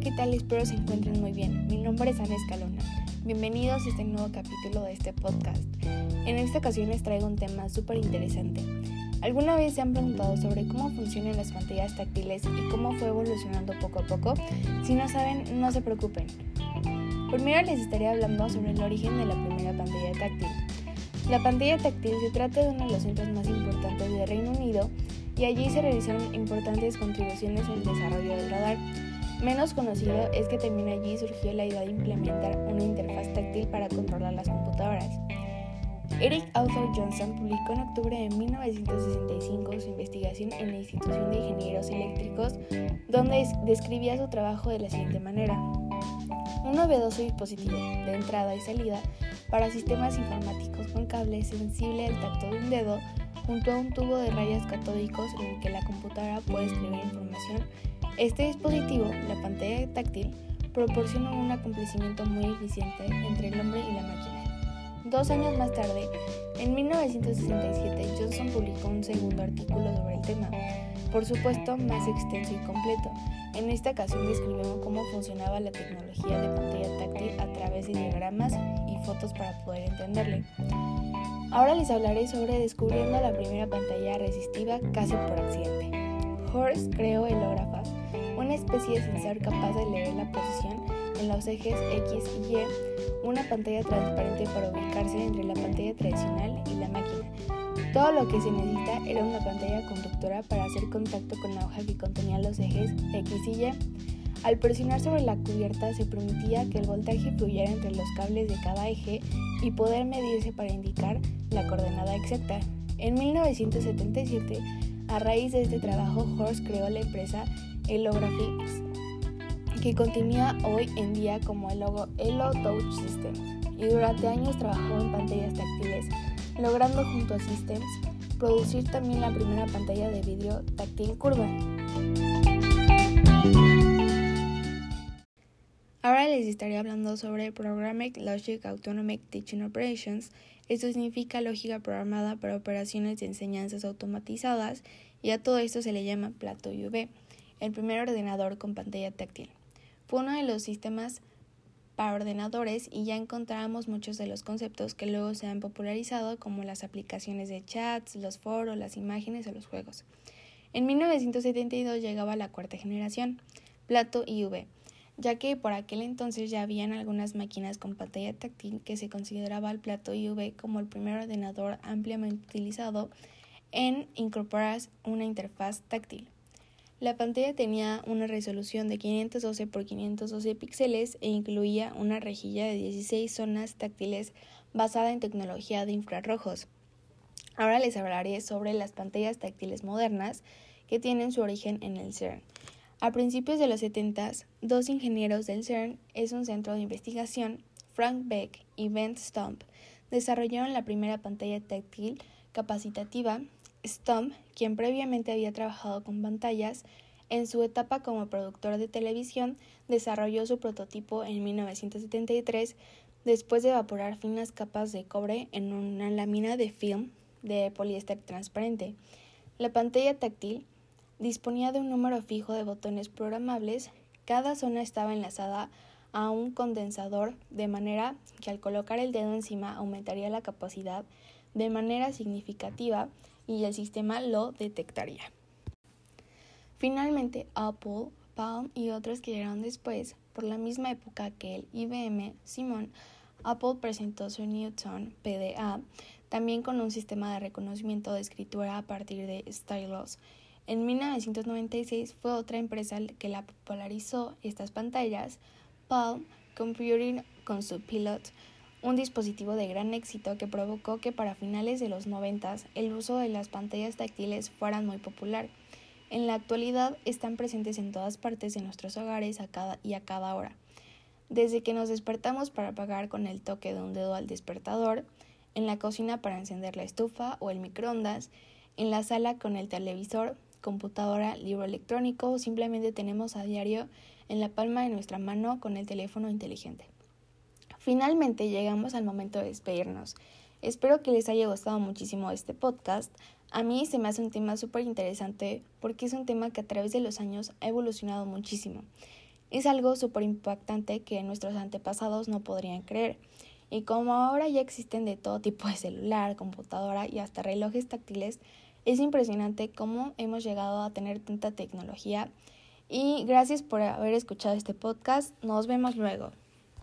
¿qué tal? Espero se encuentren muy bien. Mi nombre es Ana Escalona. Bienvenidos a este nuevo capítulo de este podcast. En esta ocasión les traigo un tema súper interesante. ¿Alguna vez se han preguntado sobre cómo funcionan las pantallas táctiles y cómo fue evolucionando poco a poco? Si no saben, no se preocupen. Primero les estaré hablando sobre el origen de la primera pantalla táctil. La pantalla táctil se trata de uno de los centros más importantes de Reino Unido y allí se realizaron importantes contribuciones al desarrollo del radar. Menos conocido es que también allí surgió la idea de implementar una interfaz táctil para controlar las computadoras. Eric Arthur Johnson publicó en octubre de 1965 su investigación en la Institución de Ingenieros Eléctricos, donde describía su trabajo de la siguiente manera. Un novedoso dispositivo de entrada y salida para sistemas informáticos con cable sensible al tacto de un dedo junto a un tubo de rayas catódicos en el que la computadora puede escribir información. Este dispositivo, la pantalla táctil, proporciona un acontecimiento muy eficiente entre el hombre y la máquina. Dos años más tarde, en 1967, Johnson publicó un segundo artículo sobre el tema, por supuesto más extenso y completo. En esta ocasión describió cómo funcionaba la tecnología de pantalla táctil a través de diagramas y fotos para poder entenderle. Ahora les hablaré sobre descubriendo la primera pantalla resistiva casi por accidente. Horst creó el una especie de sensor capaz de leer la posición en los ejes X y Y, una pantalla transparente para ubicarse entre la pantalla tradicional y la máquina. Todo lo que se necesita era una pantalla conductora para hacer contacto con la hoja que contenía los ejes X y Y. Al presionar sobre la cubierta se permitía que el voltaje fluyera entre los cables de cada eje y poder medirse para indicar la coordenada exacta. En 1977, a raíz de este trabajo, Horst creó la empresa Elographics, que continúa hoy en día como el logo Elo Touch Systems, y durante años trabajó en pantallas táctiles, logrando junto a Systems producir también la primera pantalla de vidrio táctil curva. Ahora les estaré hablando sobre Programming Logic Autonomic Teaching Operations. Esto significa lógica programada para operaciones de enseñanzas automatizadas y a todo esto se le llama Plato UV, el primer ordenador con pantalla táctil. Fue uno de los sistemas para ordenadores y ya encontramos muchos de los conceptos que luego se han popularizado como las aplicaciones de chats, los foros, las imágenes o los juegos. En 1972 llegaba la cuarta generación, Plato IV ya que por aquel entonces ya habían algunas máquinas con pantalla táctil que se consideraba el plato IV como el primer ordenador ampliamente utilizado en incorporar una interfaz táctil. La pantalla tenía una resolución de 512 x 512 píxeles e incluía una rejilla de 16 zonas táctiles basada en tecnología de infrarrojos. Ahora les hablaré sobre las pantallas táctiles modernas que tienen su origen en el CERN. A principios de los 70, dos ingenieros del CERN, es un centro de investigación, Frank Beck y Ben Stump, desarrollaron la primera pantalla táctil capacitativa. Stump, quien previamente había trabajado con pantallas, en su etapa como productor de televisión, desarrolló su prototipo en 1973 después de evaporar finas capas de cobre en una lámina de film de poliéster transparente. La pantalla táctil disponía de un número fijo de botones programables, cada zona estaba enlazada a un condensador de manera que al colocar el dedo encima aumentaría la capacidad de manera significativa y el sistema lo detectaría. Finalmente, Apple, Palm y otros que llegaron después, por la misma época que el IBM Simon, Apple presentó su Newton PDA, también con un sistema de reconocimiento de escritura a partir de stylus en 1996 fue otra empresa que la popularizó estas pantallas, Palm Computing con su Pilot, un dispositivo de gran éxito que provocó que para finales de los 90 el uso de las pantallas táctiles fueran muy popular. En la actualidad están presentes en todas partes de nuestros hogares a cada y a cada hora. Desde que nos despertamos para apagar con el toque de un dedo al despertador, en la cocina para encender la estufa o el microondas, en la sala con el televisor, computadora, libro electrónico o simplemente tenemos a diario en la palma de nuestra mano con el teléfono inteligente. Finalmente llegamos al momento de despedirnos. Espero que les haya gustado muchísimo este podcast. A mí se me hace un tema súper interesante porque es un tema que a través de los años ha evolucionado muchísimo. Es algo súper impactante que nuestros antepasados no podrían creer. Y como ahora ya existen de todo tipo de celular, computadora y hasta relojes táctiles, es impresionante cómo hemos llegado a tener tanta tecnología. Y gracias por haber escuchado este podcast. Nos vemos luego.